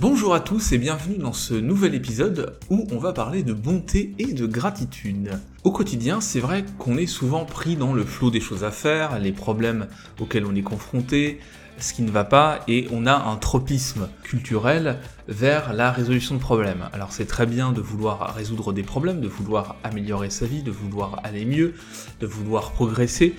Bonjour à tous et bienvenue dans ce nouvel épisode où on va parler de bonté et de gratitude. Au quotidien, c'est vrai qu'on est souvent pris dans le flot des choses à faire, les problèmes auxquels on est confronté, ce qui ne va pas, et on a un tropisme culturel vers la résolution de problèmes. Alors c'est très bien de vouloir résoudre des problèmes, de vouloir améliorer sa vie, de vouloir aller mieux, de vouloir progresser,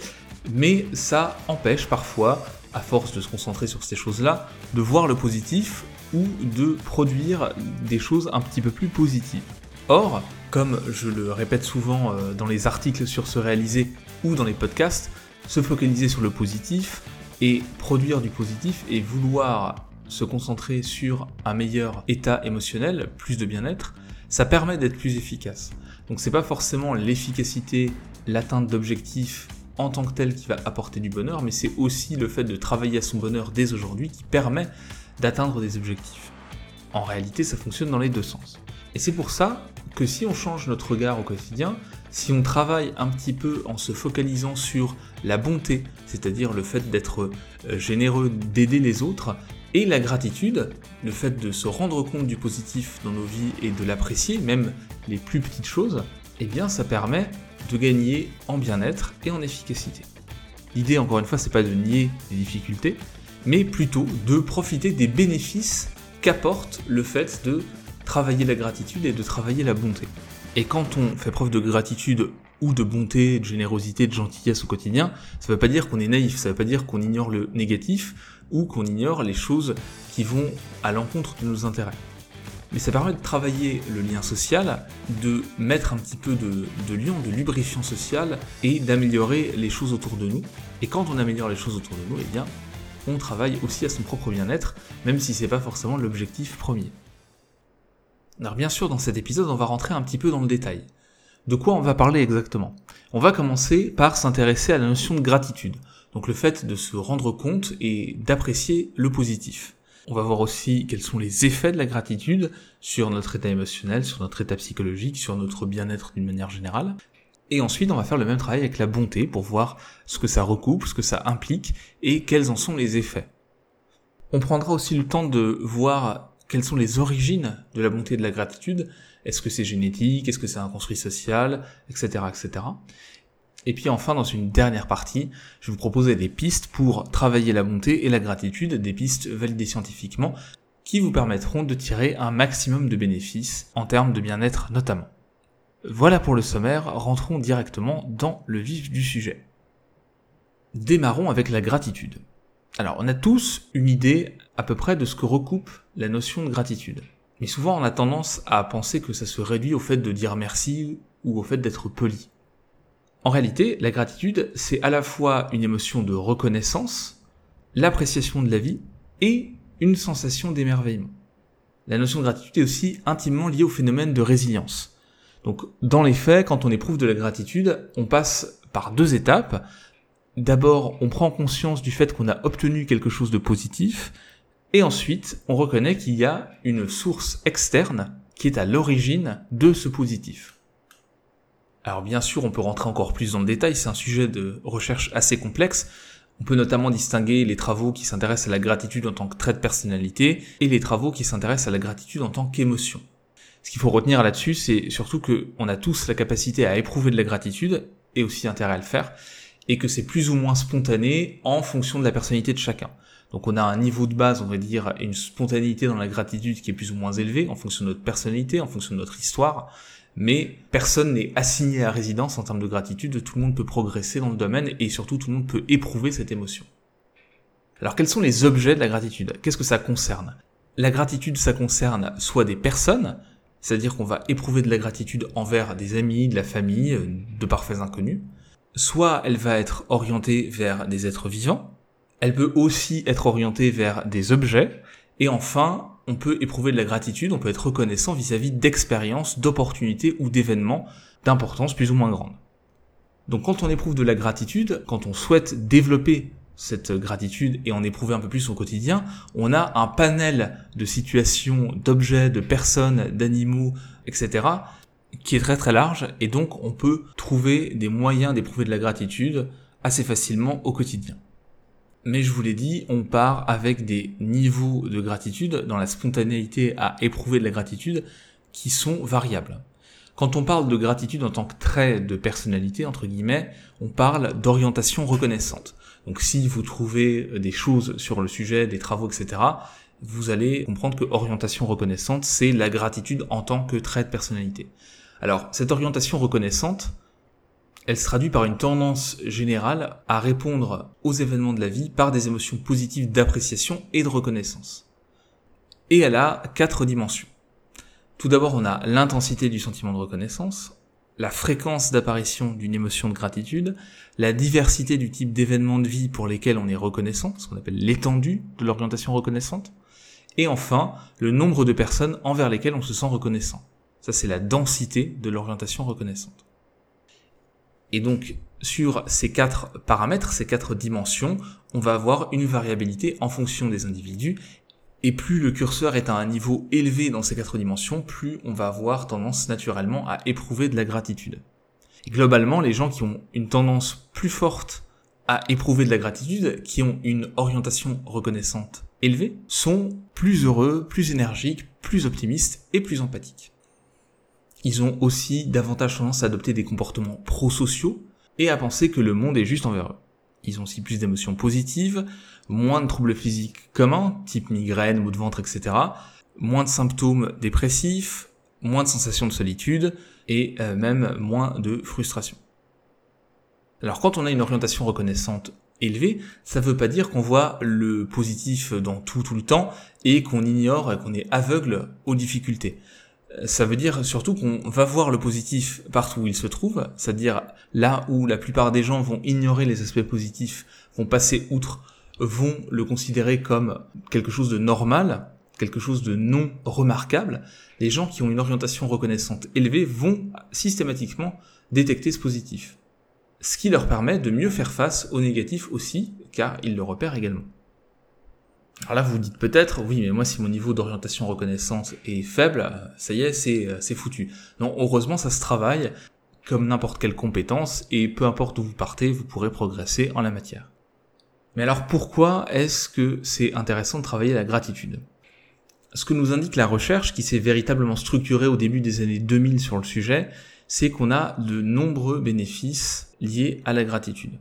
mais ça empêche parfois, à force de se concentrer sur ces choses-là, de voir le positif ou de produire des choses un petit peu plus positives. Or, comme je le répète souvent euh, dans les articles sur ce réalisé ou dans les podcasts, se focaliser sur le positif et produire du positif et vouloir se concentrer sur un meilleur état émotionnel, plus de bien-être, ça permet d'être plus efficace. Donc c'est pas forcément l'efficacité, l'atteinte d'objectifs en tant que tel qui va apporter du bonheur, mais c'est aussi le fait de travailler à son bonheur dès aujourd'hui qui permet d'atteindre des objectifs. En réalité, ça fonctionne dans les deux sens. Et c'est pour ça que si on change notre regard au quotidien, si on travaille un petit peu en se focalisant sur la bonté, c'est-à-dire le fait d'être euh, généreux, d'aider les autres, et la gratitude, le fait de se rendre compte du positif dans nos vies et de l'apprécier, même les plus petites choses, eh bien ça permet de gagner en bien-être et en efficacité. L'idée, encore une fois, c'est pas de nier les difficultés, mais plutôt de profiter des bénéfices qu'apporte le fait de travailler la gratitude et de travailler la bonté. Et quand on fait preuve de gratitude ou de bonté, de générosité, de gentillesse au quotidien, ça ne veut pas dire qu'on est naïf, ça ne veut pas dire qu'on ignore le négatif ou qu'on ignore les choses qui vont à l'encontre de nos intérêts. Mais ça permet de travailler le lien social, de mettre un petit peu de, lien, de lubrifiant social et d'améliorer les choses autour de nous. Et quand on améliore les choses autour de nous, eh bien, on travaille aussi à son propre bien-être, même si c'est pas forcément l'objectif premier. Alors bien sûr, dans cet épisode, on va rentrer un petit peu dans le détail. De quoi on va parler exactement? On va commencer par s'intéresser à la notion de gratitude, donc le fait de se rendre compte et d'apprécier le positif. On va voir aussi quels sont les effets de la gratitude sur notre état émotionnel, sur notre état psychologique, sur notre bien-être d'une manière générale. Et ensuite, on va faire le même travail avec la bonté pour voir ce que ça recoupe, ce que ça implique et quels en sont les effets. On prendra aussi le temps de voir quelles sont les origines de la bonté et de la gratitude. Est-ce que c'est génétique? Est-ce que c'est un construit social? Etc. etc. Et puis enfin, dans une dernière partie, je vous proposer des pistes pour travailler la bonté et la gratitude, des pistes validées scientifiquement, qui vous permettront de tirer un maximum de bénéfices en termes de bien-être notamment. Voilà pour le sommaire, rentrons directement dans le vif du sujet. Démarrons avec la gratitude. Alors, on a tous une idée à peu près de ce que recoupe la notion de gratitude. Mais souvent, on a tendance à penser que ça se réduit au fait de dire merci ou au fait d'être poli. En réalité, la gratitude, c'est à la fois une émotion de reconnaissance, l'appréciation de la vie et une sensation d'émerveillement. La notion de gratitude est aussi intimement liée au phénomène de résilience. Donc dans les faits, quand on éprouve de la gratitude, on passe par deux étapes. D'abord, on prend conscience du fait qu'on a obtenu quelque chose de positif, et ensuite, on reconnaît qu'il y a une source externe qui est à l'origine de ce positif. Alors bien sûr, on peut rentrer encore plus dans le détail, c'est un sujet de recherche assez complexe. On peut notamment distinguer les travaux qui s'intéressent à la gratitude en tant que trait de personnalité et les travaux qui s'intéressent à la gratitude en tant qu'émotion. Ce qu'il faut retenir là-dessus, c'est surtout qu'on a tous la capacité à éprouver de la gratitude, et aussi intérêt à le faire, et que c'est plus ou moins spontané en fonction de la personnalité de chacun. Donc on a un niveau de base, on va dire, et une spontanéité dans la gratitude qui est plus ou moins élevée en fonction de notre personnalité, en fonction de notre histoire, mais personne n'est assigné à résidence en termes de gratitude, tout le monde peut progresser dans le domaine et surtout tout le monde peut éprouver cette émotion. Alors quels sont les objets de la gratitude? Qu'est-ce que ça concerne? La gratitude, ça concerne soit des personnes, c'est-à-dire qu'on va éprouver de la gratitude envers des amis, de la famille, euh, de parfaits inconnus. Soit elle va être orientée vers des êtres vivants, elle peut aussi être orientée vers des objets, et enfin, on peut éprouver de la gratitude, on peut être reconnaissant vis-à-vis d'expériences, d'opportunités ou d'événements d'importance plus ou moins grande. Donc quand on éprouve de la gratitude, quand on souhaite développer cette gratitude et en éprouver un peu plus au quotidien, on a un panel de situations, d'objets, de personnes, d'animaux, etc., qui est très très large, et donc on peut trouver des moyens d'éprouver de la gratitude assez facilement au quotidien. Mais je vous l'ai dit, on part avec des niveaux de gratitude dans la spontanéité à éprouver de la gratitude qui sont variables. Quand on parle de gratitude en tant que trait de personnalité, entre guillemets, on parle d'orientation reconnaissante. Donc si vous trouvez des choses sur le sujet, des travaux, etc., vous allez comprendre que orientation reconnaissante, c'est la gratitude en tant que trait de personnalité. Alors, cette orientation reconnaissante, elle se traduit par une tendance générale à répondre aux événements de la vie par des émotions positives d'appréciation et de reconnaissance. Et elle a quatre dimensions. Tout d'abord, on a l'intensité du sentiment de reconnaissance, la fréquence d'apparition d'une émotion de gratitude, la diversité du type d'événements de vie pour lesquels on est reconnaissant, ce qu'on appelle l'étendue de l'orientation reconnaissante, et enfin, le nombre de personnes envers lesquelles on se sent reconnaissant. Ça, c'est la densité de l'orientation reconnaissante. Et donc, sur ces quatre paramètres, ces quatre dimensions, on va avoir une variabilité en fonction des individus. Et plus le curseur est à un niveau élevé dans ces quatre dimensions, plus on va avoir tendance naturellement à éprouver de la gratitude. Globalement, les gens qui ont une tendance plus forte à éprouver de la gratitude, qui ont une orientation reconnaissante élevée, sont plus heureux, plus énergiques, plus optimistes et plus empathiques ils ont aussi davantage tendance à adopter des comportements prosociaux et à penser que le monde est juste envers eux. Ils ont aussi plus d'émotions positives, moins de troubles physiques communs, type migraine, maux de ventre, etc., moins de symptômes dépressifs, moins de sensations de solitude et euh, même moins de frustration. Alors quand on a une orientation reconnaissante élevée, ça ne veut pas dire qu'on voit le positif dans tout tout le temps et qu'on ignore, qu'on est aveugle aux difficultés ça veut dire surtout qu'on va voir le positif partout où il se trouve, c'est-à-dire là où la plupart des gens vont ignorer les aspects positifs, vont passer outre, vont le considérer comme quelque chose de normal, quelque chose de non remarquable, les gens qui ont une orientation reconnaissante élevée vont systématiquement détecter ce positif. Ce qui leur permet de mieux faire face au négatif aussi, car ils le repèrent également. Alors là, vous dites peut-être, oui, mais moi, si mon niveau d'orientation reconnaissance est faible, ça y est, c'est, euh, c'est foutu. Non, heureusement, ça se travaille comme n'importe quelle compétence, et peu importe où vous partez, vous pourrez progresser en la matière. Mais alors pourquoi est-ce que c'est intéressant de travailler la gratitude? Ce que nous indique la recherche, qui s'est véritablement structurée au début des années 2000 sur le sujet, c'est qu'on a de nombreux bénéfices liés à la gratitude.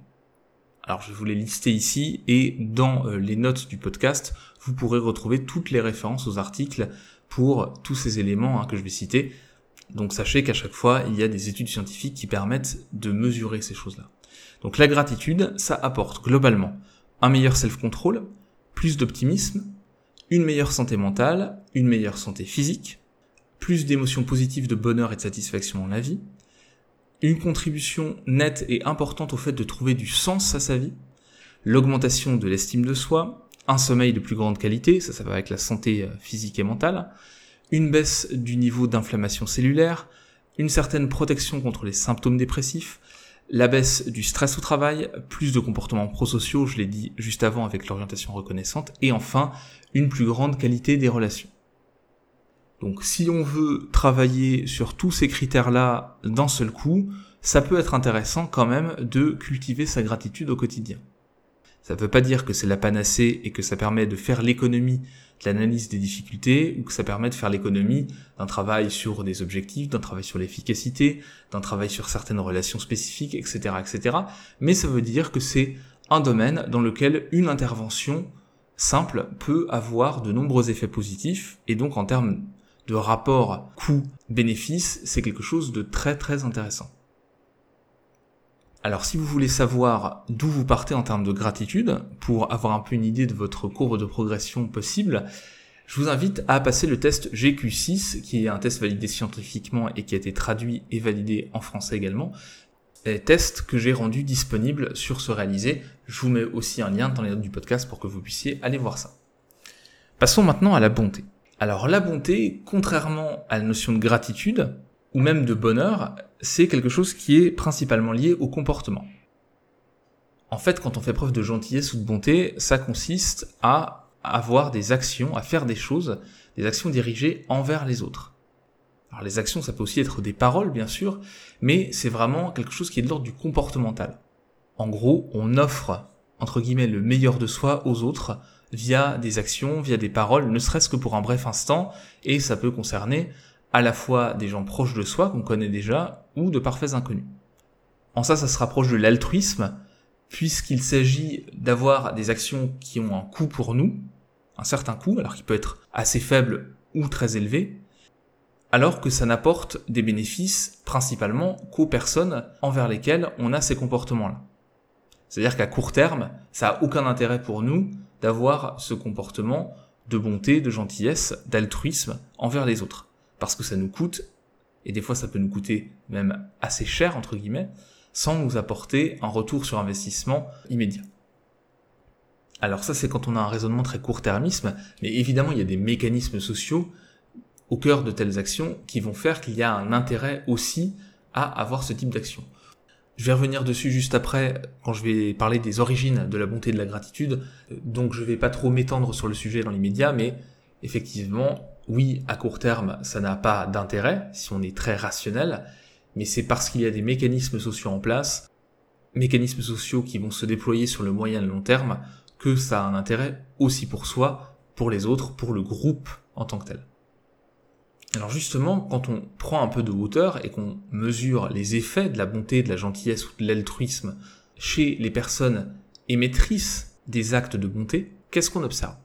Alors je vous les lister ici et dans euh, les notes du podcast, vous pourrez retrouver toutes les références aux articles pour tous ces éléments hein, que je vais citer. Donc sachez qu'à chaque fois, il y a des études scientifiques qui permettent de mesurer ces choses-là. Donc la gratitude, ça apporte globalement un meilleur self-control, plus d'optimisme, une meilleure santé mentale, une meilleure santé physique, plus d'émotions positives de bonheur et de satisfaction dans la vie, une contribution nette et importante au fait de trouver du sens à sa vie, l'augmentation de l'estime de soi, un sommeil de plus grande qualité, ça ça va avec la santé euh, physique et mentale, une baisse du niveau d'inflammation cellulaire, une certaine protection contre les symptômes dépressifs, la baisse du stress au travail, plus de comportements prosociaux, je l'ai dit juste avant avec l'orientation reconnaissante, et enfin une plus grande qualité des relations. Donc si on veut travailler sur tous ces critères-là d'un seul coup, ça peut être intéressant quand même de cultiver sa gratitude au quotidien. Ça ne veut pas dire que c'est la panacée et que ça permet de faire l'économie de l'analyse des difficultés ou que ça permet de faire l'économie d'un travail sur des objectifs, d'un travail sur l'efficacité, d'un travail sur certaines relations spécifiques, etc., etc. Mais ça veut dire que c'est un domaine dans lequel une intervention simple peut avoir de nombreux effets positifs et donc en termes de rapport coût-bénéfice, c'est quelque chose de très très intéressant. Alors si vous voulez savoir d'où vous partez en termes de gratitude, pour avoir un peu une idée de votre courbe de progression possible, je vous invite à passer le test GQ6, qui est un test validé scientifiquement et qui a été traduit et validé en français également. test que j'ai rendu disponible sur ce réalisé. Je vous mets aussi un lien dans les notes du podcast pour que vous puissiez aller voir ça. Passons maintenant à la bonté. Alors la bonté, contrairement à la notion de gratitude, ou même de bonheur, c'est quelque chose qui est principalement lié au comportement. En fait, quand on fait preuve de gentillesse ou de bonté, ça consiste à avoir des actions, à faire des choses, des actions dirigées envers les autres. Alors les actions, ça peut aussi être des paroles, bien sûr, mais c'est vraiment quelque chose qui est de l'ordre du comportemental. En gros, on offre entre guillemets, le meilleur de soi aux autres via des actions, via des paroles, ne serait-ce que pour un bref instant, et ça peut concerner à la fois des gens proches de soi qu'on connaît déjà, ou de parfaits inconnus. En ça, ça se rapproche de l'altruisme, puisqu'il s'agit d'avoir des actions qui ont un coût pour nous, un certain coût, alors qu'il peut être assez faible ou très élevé, alors que ça n'apporte des bénéfices principalement qu'aux personnes envers lesquelles on a ces comportements-là. C'est-à-dire qu'à court terme, ça a aucun intérêt pour nous d'avoir ce comportement de bonté, de gentillesse, d'altruisme envers les autres. Parce que ça nous coûte, et des fois ça peut nous coûter même assez cher, entre guillemets, sans nous apporter un retour sur investissement immédiat. Alors ça c'est quand on a un raisonnement très court-termisme, mais évidemment il y a des mécanismes sociaux au cœur de telles actions qui vont faire qu'il y a un intérêt aussi à avoir ce type d'action. Je vais revenir dessus juste après quand je vais parler des origines de la bonté et de la gratitude, donc je vais pas trop m'étendre sur le sujet dans l'immédiat, mais effectivement, oui, à court terme, ça n'a pas d'intérêt si on est très rationnel, mais c'est parce qu'il y a des mécanismes sociaux en place, mécanismes sociaux qui vont se déployer sur le moyen et long terme, que ça a un intérêt aussi pour soi, pour les autres, pour le groupe en tant que tel. Alors justement, quand on prend un peu de hauteur et qu'on mesure les effets de la bonté, de la gentillesse ou de l'altruisme chez les personnes émettrices des actes de bonté, qu'est-ce qu'on observe?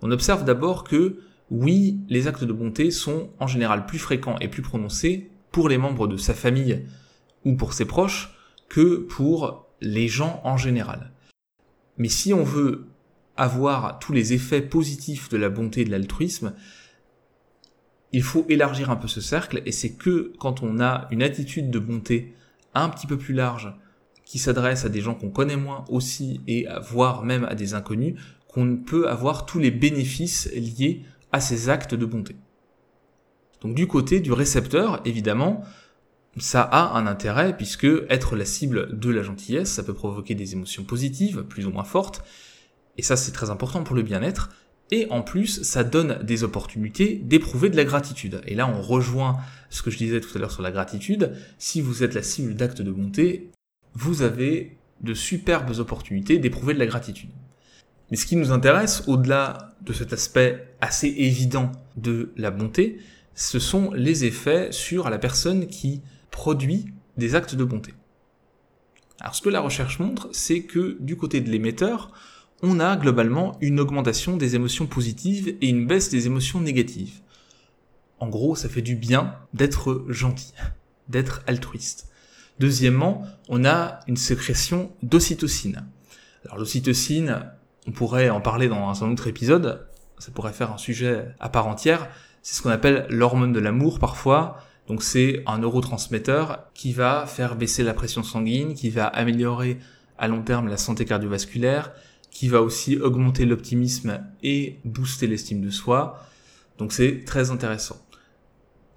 On observe d'abord que oui, les actes de bonté sont en général plus fréquents et plus prononcés pour les membres de sa famille ou pour ses proches que pour les gens en général. Mais si on veut avoir tous les effets positifs de la bonté et de l'altruisme, il faut élargir un peu ce cercle et c'est que quand on a une attitude de bonté un petit peu plus large qui s'adresse à des gens qu'on connaît moins aussi et voire même à des inconnus, qu'on peut avoir tous les bénéfices liés à ces actes de bonté. Donc du côté du récepteur, évidemment, ça a un intérêt puisque être la cible de la gentillesse, ça peut provoquer des émotions positives, plus ou moins fortes, et ça c'est très important pour le bien-être, et en plus ça donne des opportunités d'éprouver de la gratitude. Et là on rejoint ce que je disais tout à l'heure sur la gratitude, si vous êtes la cible d'actes de bonté, vous avez de superbes opportunités d'éprouver de la gratitude. Mais ce qui nous intéresse, au-delà de cet aspect assez évident de la bonté, ce sont les effets sur la personne qui produit des actes de bonté. Alors ce que la recherche montre, c'est que du côté de l'émetteur, on a globalement une augmentation des émotions positives et une baisse des émotions négatives. En gros, ça fait du bien d'être gentil, d'être altruiste. Deuxièmement, on a une sécrétion d'ocytocine. Alors l'ocytocine, on pourrait en parler dans un autre épisode, ça pourrait faire un sujet à part entière, c'est ce qu'on appelle l'hormone de l'amour parfois. Donc c'est un neurotransmetteur qui va faire baisser la pression sanguine, qui va améliorer à long terme la santé cardiovasculaire, qui va aussi augmenter l'optimisme et booster l'estime de soi. Donc c'est très intéressant.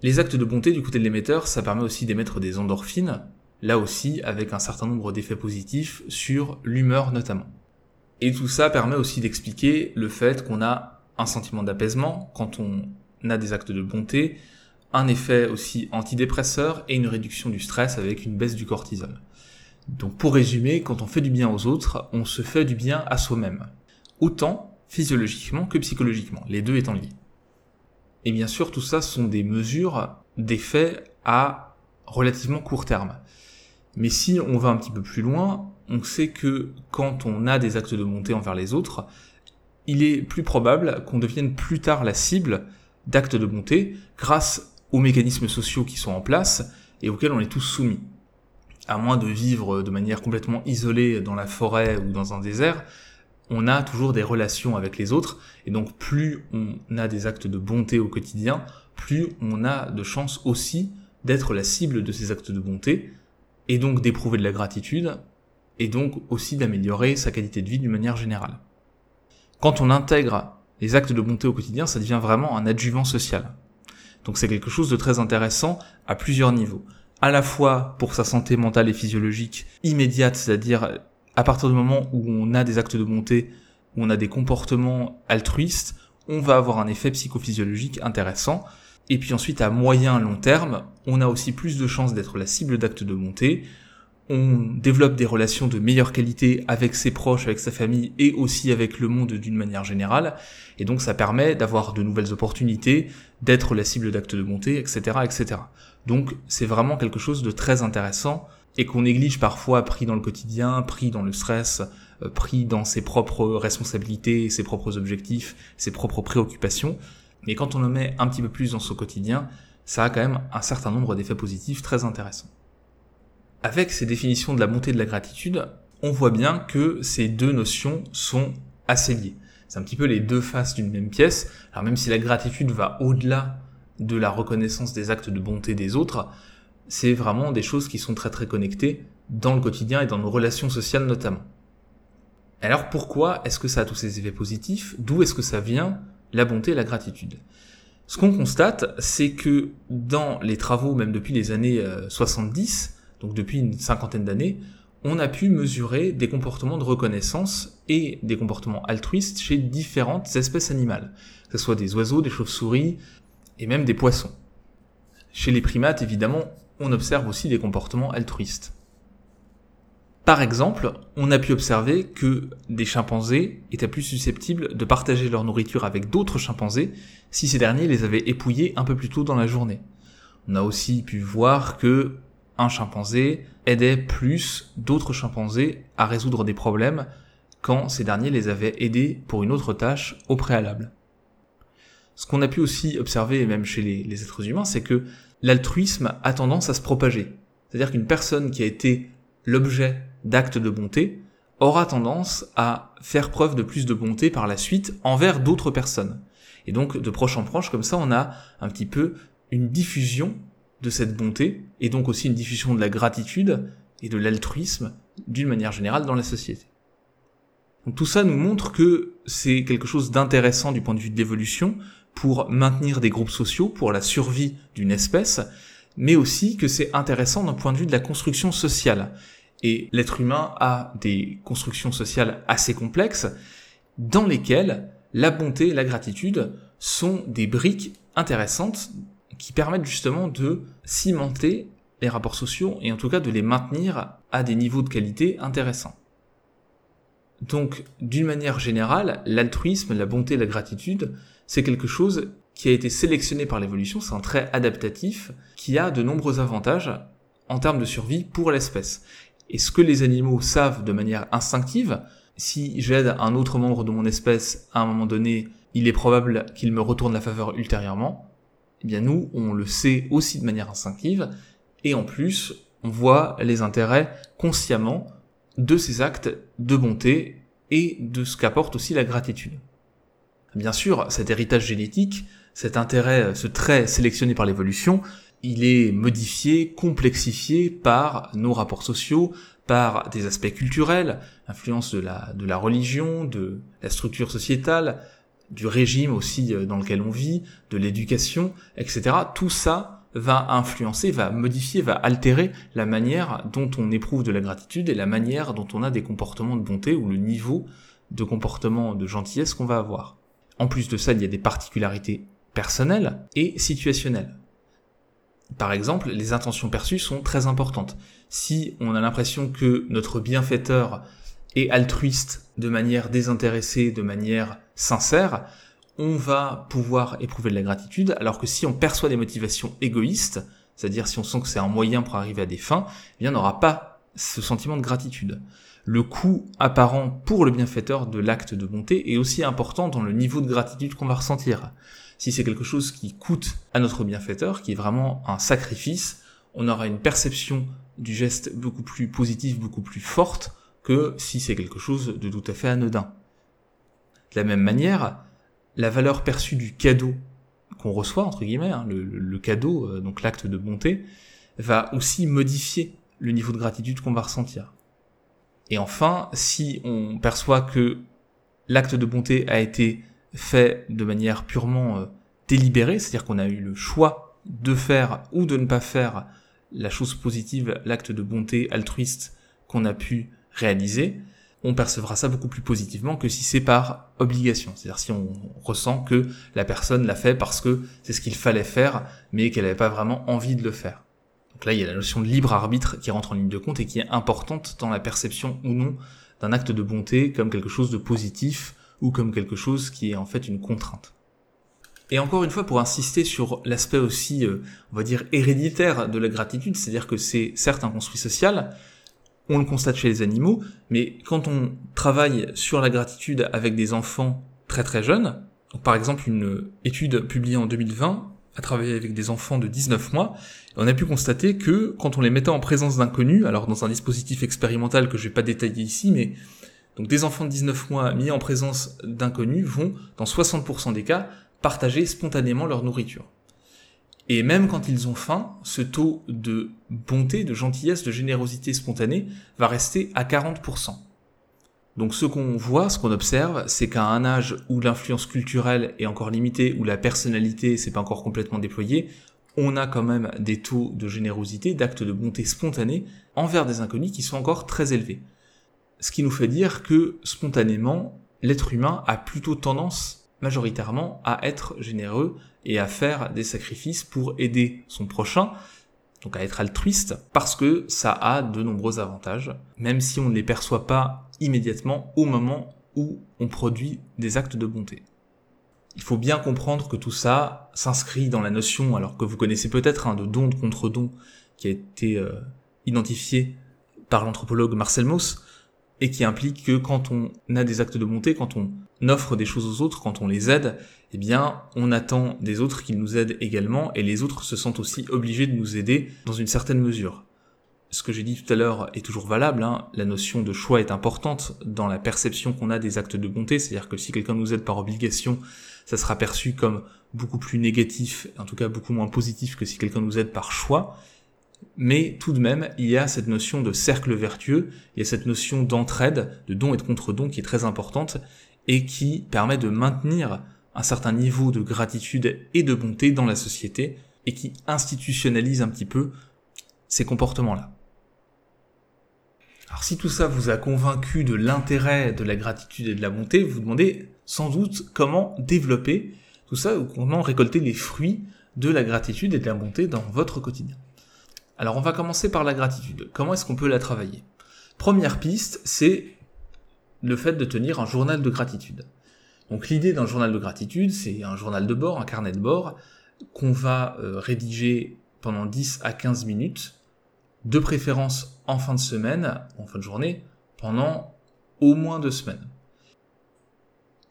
Les actes de bonté du côté de l'émetteur, ça permet aussi d'émettre des endorphines, là aussi avec un certain nombre d'effets positifs sur l'humeur notamment. Et tout ça permet aussi d'expliquer le fait qu'on a un sentiment d'apaisement quand on a des actes de bonté, un effet aussi antidépresseur et une réduction du stress avec une baisse du cortisol. Donc pour résumer, quand on fait du bien aux autres, on se fait du bien à soi-même. Autant physiologiquement que psychologiquement, les deux étant liés. Et bien sûr, tout ça sont des mesures d'effets à relativement court terme. Mais si on va un petit peu plus loin, on sait que quand on a des actes de montée envers les autres, il est plus probable qu'on devienne plus tard la cible d'actes de bonté grâce aux mécanismes sociaux qui sont en place et auxquels on est tous soumis à moins de vivre de manière complètement isolée dans la forêt ou dans un désert, on a toujours des relations avec les autres, et donc plus on a des actes de bonté au quotidien, plus on a de chances aussi d'être la cible de ces actes de bonté, et donc d'éprouver de la gratitude, et donc aussi d'améliorer sa qualité de vie d'une manière générale. Quand on intègre les actes de bonté au quotidien, ça devient vraiment un adjuvant social. Donc c'est quelque chose de très intéressant à plusieurs niveaux à la fois pour sa santé mentale et physiologique immédiate, c'est-à-dire à partir du moment où on a des actes de bonté, où on a des comportements altruistes, on va avoir un effet psychophysiologique intéressant. Et puis ensuite, à moyen long terme, on a aussi plus de chances d'être la cible d'actes de bonté, on développe des relations de meilleure qualité avec ses proches, avec sa famille et aussi avec le monde d'une manière générale. Et donc ça permet d'avoir de nouvelles opportunités, d'être la cible d'actes de bonté, etc., etc. Donc c'est vraiment quelque chose de très intéressant et qu'on néglige parfois pris dans le quotidien, pris dans le stress, euh, pris dans ses propres responsabilités, ses propres objectifs, ses propres préoccupations. Mais quand on le met un petit peu plus dans son quotidien, ça a quand même un certain nombre d'effets positifs très intéressants. Avec ces définitions de la bonté et de la gratitude, on voit bien que ces deux notions sont assez liées. C'est un petit peu les deux faces d'une même pièce. Alors même si la gratitude va au-delà de la reconnaissance des actes de bonté des autres, c'est vraiment des choses qui sont très très connectées dans le quotidien et dans nos relations sociales notamment. Alors pourquoi est-ce que ça a tous ces effets positifs? D'où est-ce que ça vient la bonté et la gratitude? Ce qu'on constate, c'est que dans les travaux, même depuis les années 70, euh, donc depuis une cinquantaine d'années, on a pu mesurer des comportements de reconnaissance et des comportements altruistes chez différentes espèces animales, que ce soit des oiseaux, des chauves-souris et même des poissons. Chez les primates, évidemment, on observe aussi des comportements altruistes. Par exemple, on a pu observer que des chimpanzés étaient plus susceptibles de partager leur nourriture avec d'autres chimpanzés si ces derniers les avaient épouillés un peu plus tôt dans la journée. On a aussi pu voir que un chimpanzé aidait plus d'autres chimpanzés à résoudre des problèmes quand ces derniers les avaient aidés pour une autre tâche au préalable. Ce qu'on a pu aussi observer, même chez les, êtres humains, c'est que l'altruisme a tendance à se propager. C'est-à-dire qu'une personne qui a été l'objet d'actes de bonté aura tendance à faire preuve de plus de bonté par la suite envers d'autres personnes. Et donc, de proche en proche, comme ça, on a un petit peu une diffusion de cette bonté, et donc aussi une diffusion de la gratitude et de l'altruisme d'une manière générale dans la société. Donc tout ça nous montre que c'est quelque chose d'intéressant du point de vue de l'évolution pour maintenir des groupes sociaux, pour la survie d'une espèce, mais aussi que c'est intéressant d'un point de vue de la construction sociale. Et l'être humain a des constructions sociales assez complexes dans lesquelles la bonté la gratitude sont des briques intéressantes qui permettent justement de cimenter les rapports sociaux et en tout cas de les maintenir à des niveaux de qualité intéressants. Donc, d'une manière générale, l'altruisme, la bonté, la gratitude, c'est quelque chose qui a été sélectionné par l'évolution, c'est un trait adaptatif qui a de nombreux avantages en termes de survie pour l'espèce. Et ce que les animaux savent de manière instinctive, si j'aide un autre membre de mon espèce à un moment donné, il est probable qu'il me retourne la faveur ultérieurement eh bien nous, on le sait aussi de manière instinctive, et en plus, on voit les intérêts consciemment de ces actes de bonté et de ce qu'apporte aussi la gratitude. Bien sûr, cet héritage génétique, cet intérêt, ce trait sélectionné par l'évolution, il est modifié, complexifié par nos rapports sociaux, par des aspects culturels, influence de la, de la religion, de la structure sociétale, du régime aussi euh, dans lequel on vit, de l'éducation, etc. Tout ça va influencer, va modifier, va altérer la manière dont on éprouve de la gratitude et la manière dont on a des comportements de bonté ou le niveau de comportement de gentillesse qu'on va avoir. En plus de ça, il y a des particularités personnelles et situationnelles. Par exemple, les intentions perçues sont très importantes. Si on a l'impression que notre bienfaiteur est altruiste de manière désintéressée, de manière sincère, on va pouvoir éprouver de la gratitude, alors que si on perçoit des motivations égoïstes, c'est-à-dire si on sent que c'est un moyen pour arriver à des fins, eh bien on n'aura pas ce sentiment de gratitude. Le coût apparent pour le bienfaiteur de l'acte de bonté est aussi important dans le niveau de gratitude qu'on va ressentir. Si c'est quelque chose qui coûte à notre bienfaiteur, qui est vraiment un sacrifice, on aura une perception du geste beaucoup plus positive, beaucoup plus forte que si c'est quelque chose de tout à fait anodin. De la même manière, la valeur perçue du cadeau qu'on reçoit, entre guillemets, hein, le, cadeau, euh, donc l'acte de bonté, va aussi modifier le niveau de gratitude qu'on va ressentir. Et enfin, si on perçoit que l'acte de bonté a été fait de manière purement euh, délibérée, c'est-à-dire qu'on a eu le choix de faire ou de ne pas faire la chose positive, l'acte de bonté altruiste qu'on a pu réaliser, on percevra ça beaucoup plus positivement que si c'est par obligation. C'est-à-dire si on ressent que la personne l'a fait parce que c'est ce qu'il fallait faire, mais qu'elle n'avait pas vraiment envie de le faire. Donc là, il y a la notion de libre arbitre qui rentre en ligne de compte et qui est importante dans la perception ou non d'un acte de bonté comme quelque chose de positif ou comme quelque chose qui est en fait une contrainte. Et encore une fois, pour insister sur l'aspect aussi, euh, on va dire, héréditaire de la gratitude, c'est-à-dire que c'est certes un construit social, on le constate chez les animaux, mais quand on travaille sur la gratitude avec des enfants très très jeunes, par exemple une étude publiée en 2020 a travaillé avec des enfants de 19 mois, on a pu constater que quand on les mettait en présence d'inconnus, alors dans un dispositif expérimental que je vais pas détailler ici, mais donc des enfants de 19 mois mis en présence d'inconnus vont, dans 60% des cas, partager spontanément leur nourriture. Et même quand ils ont faim, ce taux de bonté, de gentillesse, de générosité spontanée va rester à 40%. Donc ce qu'on voit, ce qu'on observe, c'est qu'à un âge où l'influence culturelle est encore limitée, où la personnalité s'est pas encore complètement déployée, on a quand même des taux de générosité, d'actes de bonté spontanés envers des inconnus qui sont encore très élevés. Ce qui nous fait dire que spontanément, l'être humain a plutôt tendance majoritairement à être généreux et à faire des sacrifices pour aider son prochain, donc à être altruiste, parce que ça a de nombreux avantages, même si on ne les perçoit pas immédiatement au moment où on produit des actes de bonté. Il faut bien comprendre que tout ça s'inscrit dans la notion, alors que vous connaissez peut-être, un de don contre don, qui a été euh, identifié par l'anthropologue Marcel Mauss, et qui implique que quand on a des actes de bonté, quand on offre des choses aux autres, quand on les aide, eh bien, on attend des autres qu'ils nous aident également, et les autres se sentent aussi obligés de nous aider dans une certaine mesure. Ce que j'ai dit tout à l'heure est toujours valable, hein. la notion de choix est importante dans la perception qu'on a des actes de bonté, c'est-à-dire que si quelqu'un nous aide par obligation, ça sera perçu comme beaucoup plus négatif, en tout cas beaucoup moins positif que si quelqu'un nous aide par choix, mais tout de même, il y a cette notion de cercle vertueux, il y a cette notion d'entraide, de don et de contre-don qui est très importante et qui permet de maintenir un certain niveau de gratitude et de bonté dans la société et qui institutionnalise un petit peu ces comportements-là. Alors si tout ça vous a convaincu de l'intérêt de la gratitude et de la bonté, vous vous demandez sans doute comment développer tout ça ou comment récolter les fruits de la gratitude et de la bonté dans votre quotidien. Alors on va commencer par la gratitude. Comment est-ce qu'on peut la travailler? Première piste, c'est le fait de tenir un journal de gratitude. Donc l'idée d'un journal de gratitude, c'est un journal de bord, un carnet de bord, qu'on va euh, rédiger pendant 10 à 15 minutes, de préférence en fin de semaine, en fin de journée, pendant au moins deux semaines.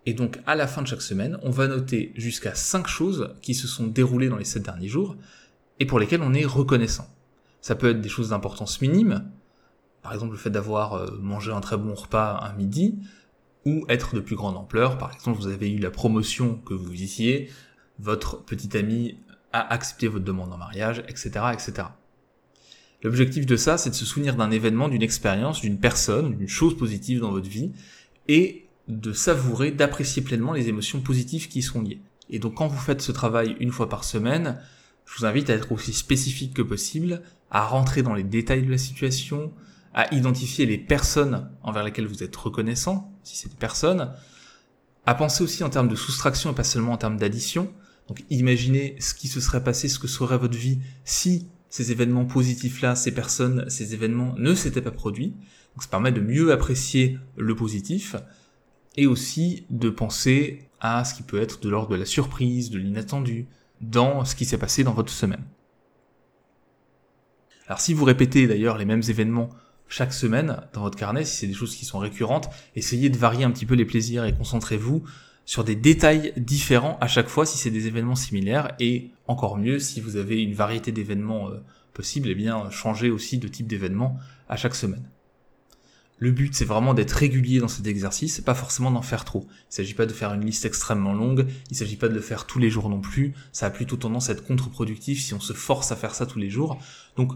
Et donc à la fin de chaque semaine, on va noter jusqu'à 5 choses qui se sont déroulées dans les 7 derniers jours et pour lesquelles on est reconnaissant. Ça peut être des choses d'importance minime, par exemple le fait d'avoir euh, mangé un très bon repas un midi, ou être de plus grande ampleur, par exemple vous avez eu la promotion que vous visiez, votre petit ami a accepté votre demande en mariage, etc. etc. L'objectif de ça, c'est de se souvenir d'un événement, d'une expérience, d'une personne, d'une chose positive dans votre vie, et de savourer, d'apprécier pleinement les émotions positives qui y sont liées. Et donc quand vous faites ce travail une fois par semaine, je vous invite à être aussi spécifique que possible, à rentrer dans les détails de la situation, à identifier les personnes envers lesquelles vous êtes reconnaissant, si c'est des personnes, à penser aussi en termes de soustraction et pas seulement en termes d'addition. Donc imaginez ce qui se serait passé, ce que serait votre vie si ces événements positifs-là, ces personnes, ces événements ne s'étaient pas produits. Donc ça permet de mieux apprécier le positif et aussi de penser à ce qui peut être de l'ordre de la surprise, de l'inattendu, dans ce qui s'est passé dans votre semaine. Alors si vous répétez d'ailleurs les mêmes événements chaque semaine dans votre carnet, si c'est des choses qui sont récurrentes, essayez de varier un petit peu les plaisirs et concentrez-vous sur des détails différents à chaque fois si c'est des événements similaires et encore mieux si vous avez une variété d'événements euh, possibles, eh bien changez aussi de type d'événement à chaque semaine. Le but, c'est vraiment d'être régulier dans cet exercice, pas forcément d'en faire trop. Il s'agit pas de faire une liste extrêmement longue, il s'agit pas de le faire tous les jours non plus, ça a plutôt tendance à être contre-productif si on se force à faire ça tous les jours. Donc,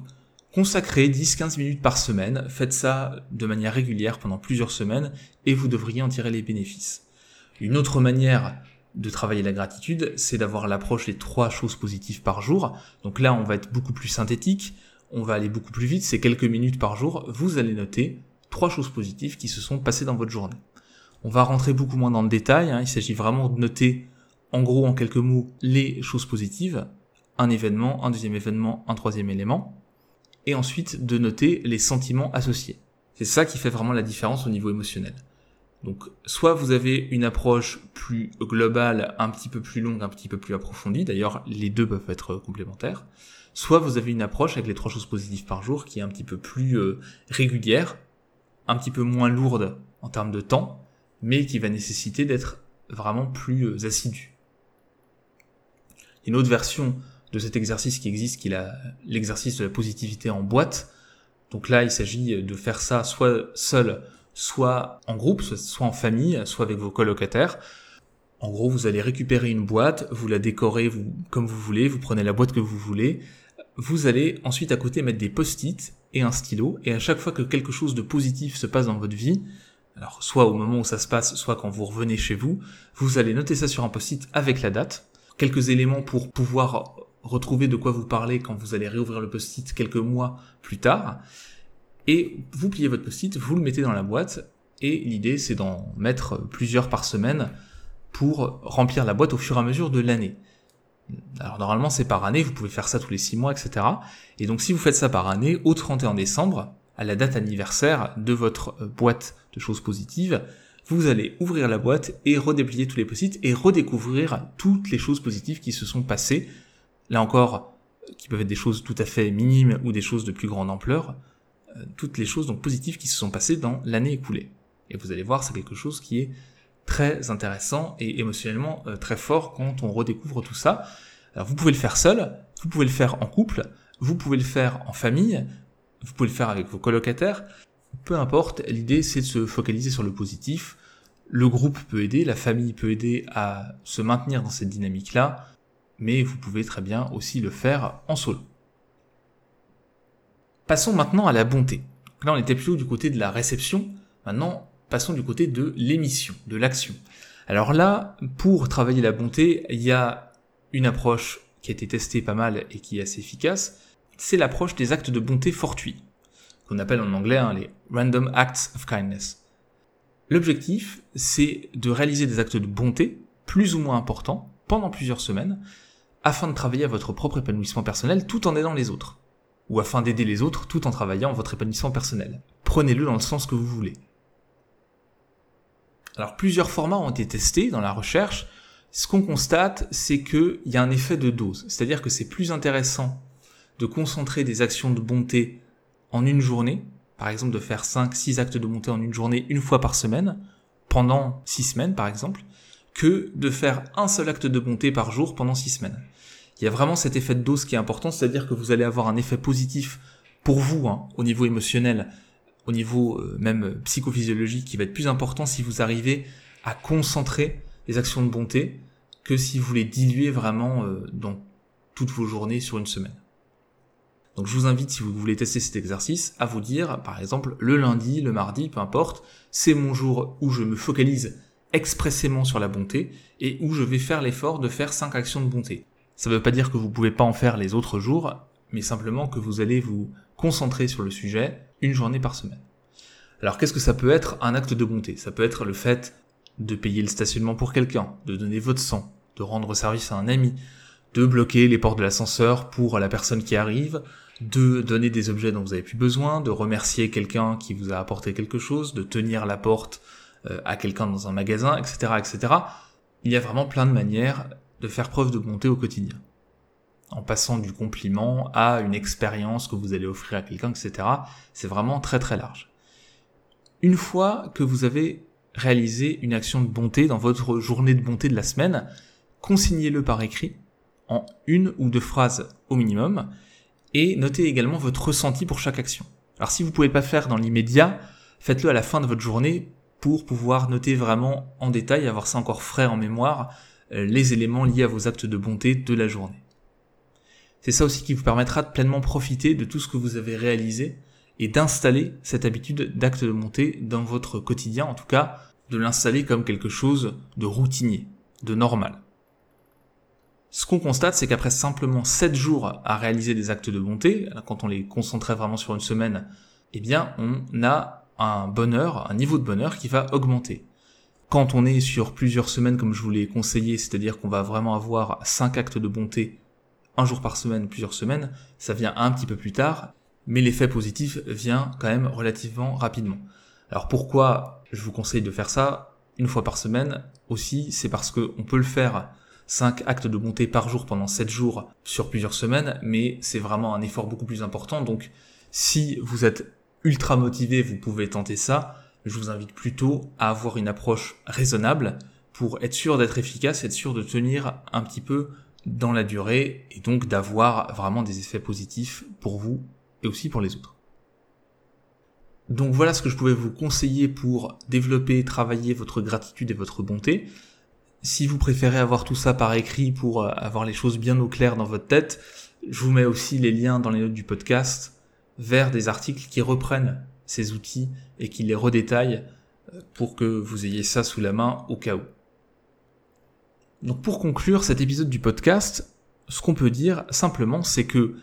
consacrez 10-15 minutes par semaine, faites ça de manière régulière pendant plusieurs semaines, et vous devriez en tirer les bénéfices. Une autre manière de travailler la gratitude, c'est d'avoir l'approche des trois choses positives par jour. Donc là, on va être beaucoup plus synthétique, on va aller beaucoup plus vite, c'est quelques minutes par jour, vous allez noter trois choses positives qui se sont passées dans votre journée. On va rentrer beaucoup moins dans le détail, hein. il s'agit vraiment de noter en gros en quelques mots les choses positives, un événement, un deuxième événement, un troisième élément. et ensuite de noter les sentiments associés. C'est ça qui fait vraiment la différence au niveau émotionnel. Donc, soit vous avez une approche plus globale, un petit peu plus longue, un petit peu plus approfondie. D'ailleurs, les deux peuvent être complémentaires. Soit vous avez une approche avec les trois choses positives par jour qui est un petit peu plus euh, régulière, un petit peu moins lourde en termes de temps, mais qui va nécessiter d'être vraiment plus euh, assidu. Une autre version de cet exercice qui existe, qui est l'exercice de la positivité en boîte. Donc là, il s'agit de faire ça soit seul, soit en groupe, soit en famille, soit avec vos colocataires. En gros, vous allez récupérer une boîte, vous la décorez comme vous voulez, vous prenez la boîte que vous voulez. Vous allez ensuite à côté mettre des post-it et un stylo, et à chaque fois que quelque chose de positif se passe dans votre vie, alors soit au moment où ça se passe, soit quand vous revenez chez vous, vous allez noter ça sur un post-it avec la date, quelques éléments pour pouvoir retrouver de quoi vous parler quand vous allez réouvrir le post-it quelques mois plus tard, et vous pliez votre post-it, vous le mettez dans la boîte, et l'idée c'est d'en mettre plusieurs par semaine pour remplir la boîte au fur et à mesure de l'année. Alors normalement c'est par année, vous pouvez faire ça tous les 6 mois, etc. Et donc si vous faites ça par année, au 31 décembre, à la date anniversaire de votre euh, boîte de choses positives, vous allez ouvrir la boîte et redéplier tous les post-it et redécouvrir toutes les choses positives qui se sont passées. Là encore, qui peuvent être des choses tout à fait minimes ou des choses de plus grande ampleur, euh, toutes les choses donc positives qui se sont passées dans l'année écoulée. Et vous allez voir, c'est quelque chose qui est très intéressant et émotionnellement euh, très fort quand on redécouvre tout ça. Alors vous pouvez le faire seul, vous pouvez le faire en couple, vous pouvez le faire en famille, vous pouvez le faire avec vos colocataires. Peu importe, l'idée c'est de se focaliser sur le positif. Le groupe peut aider, la famille peut aider à se maintenir dans cette dynamique-là, mais vous pouvez très bien aussi le faire en solo. Passons maintenant à la bonté. Là, on était plutôt du côté de la réception. Maintenant, passons du côté de l'émission, de l'action. Alors là, pour travailler la bonté, il y a une approche qui a été testée pas mal et qui est assez efficace. C'est l'approche des actes de bonté fortuits, qu'on appelle en anglais hein, les random acts of kindness. L'objectif, c'est de réaliser des actes de bonté plus ou moins importants pendant plusieurs semaines afin de travailler à votre propre épanouissement personnel tout en aidant les autres ou afin d'aider les autres tout en travaillant votre épanouissement personnel. Prenez-le dans le sens que vous voulez. Alors plusieurs formats ont été testés dans la recherche. Ce qu'on constate, c'est qu'il y a un effet de dose. C'est-à-dire que c'est plus intéressant de concentrer des actions de bonté en une journée, par exemple de faire 5-6 actes de bonté en une journée une fois par semaine, pendant 6 semaines par exemple, que de faire un seul acte de bonté par jour pendant 6 semaines il y a vraiment cet effet de dose qui est important, c'est-à-dire que vous allez avoir un effet positif pour vous hein, au niveau émotionnel, au niveau euh, même psychophysiologique qui va être plus important si vous arrivez à concentrer les actions de bonté que si vous les diluez vraiment euh, dans toutes vos journées sur une semaine. Donc je vous invite, si vous voulez tester cet exercice, à vous dire, par exemple, le lundi, le mardi, peu importe, c'est mon jour où je me focalise expressément sur la bonté et où je vais faire l'effort de faire 5 actions de bonté. Ça ne veut pas dire que vous pouvez pas en faire les autres jours, mais simplement que vous allez vous concentrer sur le sujet une journée par semaine. Alors qu'est-ce que ça peut être un acte de bonté? Ça peut être le fait de payer le stationnement pour quelqu'un, de donner votre sang, de rendre service à un ami, de bloquer les portes de l'ascenseur pour la personne qui arrive, de donner des objets dont vous avez plus besoin, de remercier quelqu'un qui vous a apporté quelque chose, de tenir la porte euh, à quelqu'un dans un magasin, etc., etc. Il y a vraiment plein de manières de faire preuve de bonté au quotidien. En passant du compliment à une expérience que vous allez offrir à quelqu'un, etc. C'est vraiment très très large. Une fois que vous avez réalisé une action de bonté dans votre journée de bonté de la semaine, consignez-le par écrit en une ou deux phrases au minimum et notez également votre ressenti pour chaque action. Alors si vous ne pouvez pas faire dans l'immédiat, faites-le à la fin de votre journée pour pouvoir noter vraiment en détail, avoir ça encore frais en mémoire euh, les éléments liés à vos actes de bonté de la journée. C'est ça aussi qui vous permettra de pleinement profiter de tout ce que vous avez réalisé et d'installer cette habitude d'acte de bonté dans votre quotidien, en tout cas de l'installer comme quelque chose de routinier, de normal. Ce qu'on constate, c'est qu'après simplement 7 jours à réaliser des actes de bonté, quand on les concentrait vraiment sur une semaine, eh bien, on a un bonheur, un niveau de bonheur qui va augmenter. Quand on est sur plusieurs semaines, comme je vous l'ai conseillé, c'est-à-dire qu'on va vraiment avoir cinq actes de bonté un jour par semaine, plusieurs semaines, ça vient un petit peu plus tard. mais l'effet positif vient quand même relativement rapidement. Alors pourquoi je vous conseille de faire ça une fois par semaine aussi, c'est parce qu'on peut le faire 5 actes de bonté par jour pendant 7 jours sur plusieurs semaines, mais c'est vraiment un effort beaucoup plus important. Donc si vous êtes ultra motivé, vous pouvez tenter ça. Je vous invite plutôt à avoir une approche raisonnable pour être sûr d'être efficace, être sûr de tenir un petit peu dans la durée et donc d'avoir vraiment des effets positifs pour vous et aussi pour les autres. Donc voilà ce que je pouvais vous conseiller pour développer, travailler votre gratitude et votre bonté. Si vous préférez avoir tout ça par écrit pour euh, avoir les choses bien au clair dans votre tête, je vous mets aussi les liens dans les notes du podcast vers des articles qui reprennent ces outils et qui les redétaillent euh, pour que vous ayez ça sous la main au cas où. Donc pour conclure cet épisode du podcast, ce qu'on peut dire simplement c'est que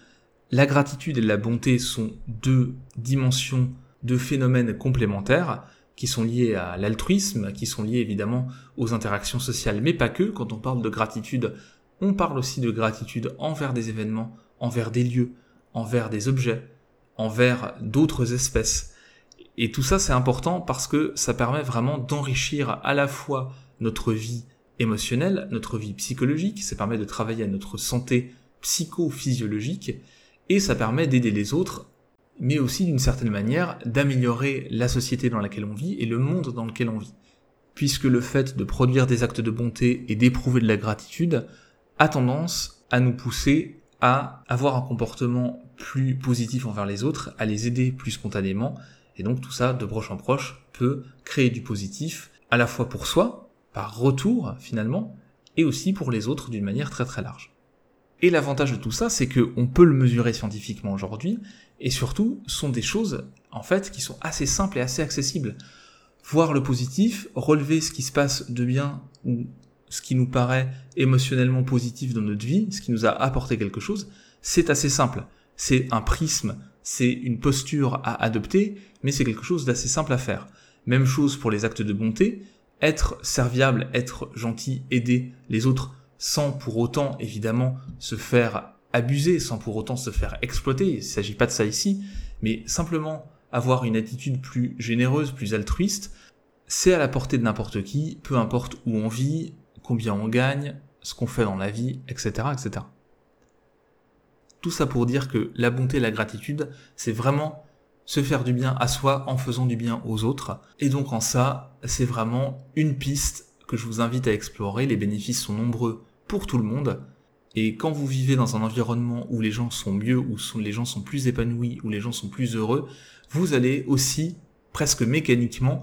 la gratitude et la bonté sont deux dimensions, deux phénomènes complémentaires qui sont liés à l'altruisme, qui sont liés évidemment aux interactions sociales, mais pas que. Quand on parle de gratitude, on parle aussi de gratitude envers des événements, envers des lieux, envers des objets, envers d'autres espèces. Et tout ça c'est important parce que ça permet vraiment d'enrichir à la fois notre vie émotionnelle, notre vie psychologique, ça permet de travailler à notre santé psychophysiologique, et ça permet d'aider les autres, mais aussi d'une certaine manière d'améliorer la société dans laquelle on vit et le monde dans lequel on vit. Puisque le fait de produire des actes de bonté et d'éprouver de la gratitude a tendance à nous pousser à avoir un comportement plus positif envers les autres, à les aider plus spontanément, et donc tout ça, de proche en proche, peut créer du positif, à la fois pour soi, par retour finalement, et aussi pour les autres d'une manière très très large. Et l'avantage de tout ça, c'est qu'on peut le mesurer scientifiquement aujourd'hui, et surtout, sont des choses, en fait, qui sont assez simples et assez accessibles. Voir le positif, relever ce qui se passe de bien, ou ce qui nous paraît émotionnellement positif dans notre vie, ce qui nous a apporté quelque chose, c'est assez simple. C'est un prisme, c'est une posture à adopter, mais c'est quelque chose d'assez simple à faire. Même chose pour les actes de bonté, être serviable, être gentil, aider les autres sans pour autant évidemment se faire abuser, sans pour autant se faire exploiter, il ne s'agit pas de ça ici, mais simplement avoir une attitude plus généreuse, plus altruiste, c'est à la portée de n'importe qui, peu importe où on vit, combien on gagne, ce qu'on fait dans la vie, etc., etc. Tout ça pour dire que la bonté et la gratitude, c'est vraiment se faire du bien à soi en faisant du bien aux autres. Et donc en ça, c'est vraiment une piste que je vous invite à explorer. Les bénéfices sont nombreux pour tout le monde. Et quand vous vivez dans un environnement où les gens sont mieux, où les gens sont plus épanouis, où les gens sont plus heureux, vous allez aussi, presque mécaniquement,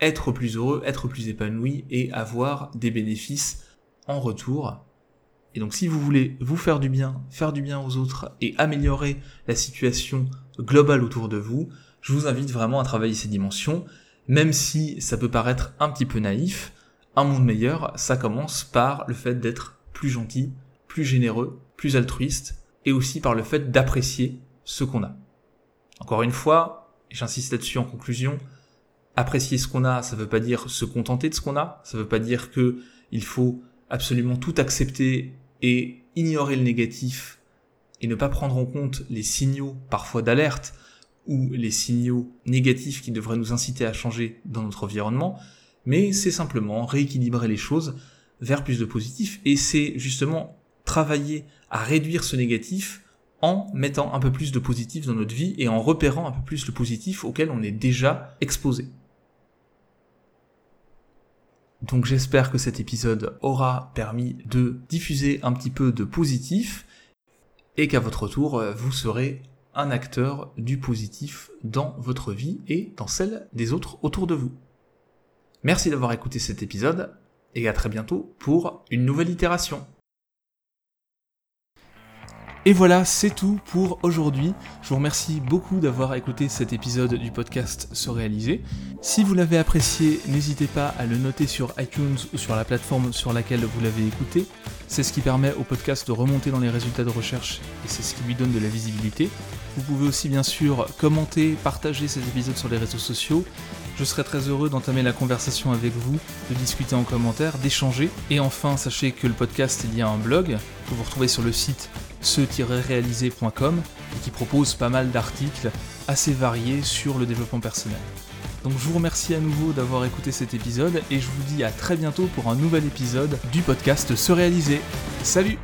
être plus heureux, être plus épanoui et avoir des bénéfices en retour. Et donc si vous voulez vous faire du bien, faire du bien aux autres et améliorer la situation globale autour de vous, je vous invite vraiment à travailler ces dimensions, même si ça peut paraître un petit peu naïf, un monde meilleur, ça commence par le fait d'être plus gentil, plus généreux, plus altruiste, et aussi par le fait d'apprécier ce qu'on a. Encore une fois, j'insiste là-dessus en conclusion, apprécier ce qu'on a, ça veut pas dire se contenter de ce qu'on a, ça veut pas dire que il faut absolument tout accepter et ignorer le négatif et ne pas prendre en compte les signaux parfois d'alerte ou les signaux négatifs qui devraient nous inciter à changer dans notre environnement, mais c'est simplement rééquilibrer les choses vers plus de positif et c'est justement travailler à réduire ce négatif en mettant un peu plus de positif dans notre vie et en repérant un peu plus le positif auquel on est déjà exposé. Donc j'espère que cet épisode aura permis de diffuser un petit peu de positif et qu'à votre tour, vous serez un acteur du positif dans votre vie et dans celle des autres autour de vous. Merci d'avoir écouté cet épisode et à très bientôt pour une nouvelle itération. Et voilà, c'est tout pour aujourd'hui. Je vous remercie beaucoup d'avoir écouté cet épisode du podcast Se réaliser. Si vous l'avez apprécié, n'hésitez pas à le noter sur iTunes ou sur la plateforme sur laquelle vous l'avez écouté. C'est ce qui permet au podcast de remonter dans les résultats de recherche et c'est ce qui lui donne de la visibilité. Vous pouvez aussi bien sûr commenter, partager ces épisodes sur les réseaux sociaux. Je serai très heureux d'entamer la conversation avec vous, de discuter en commentaire, d'échanger. Et enfin, sachez que le podcast il y a un blog que vous retrouvez sur le site ce-réalisé.com et qui propose pas mal d'articles assez variés sur le développement personnel. Donc je vous remercie à nouveau d'avoir écouté cet épisode et je vous dis à très bientôt pour un nouvel épisode du podcast Se réaliser. Salut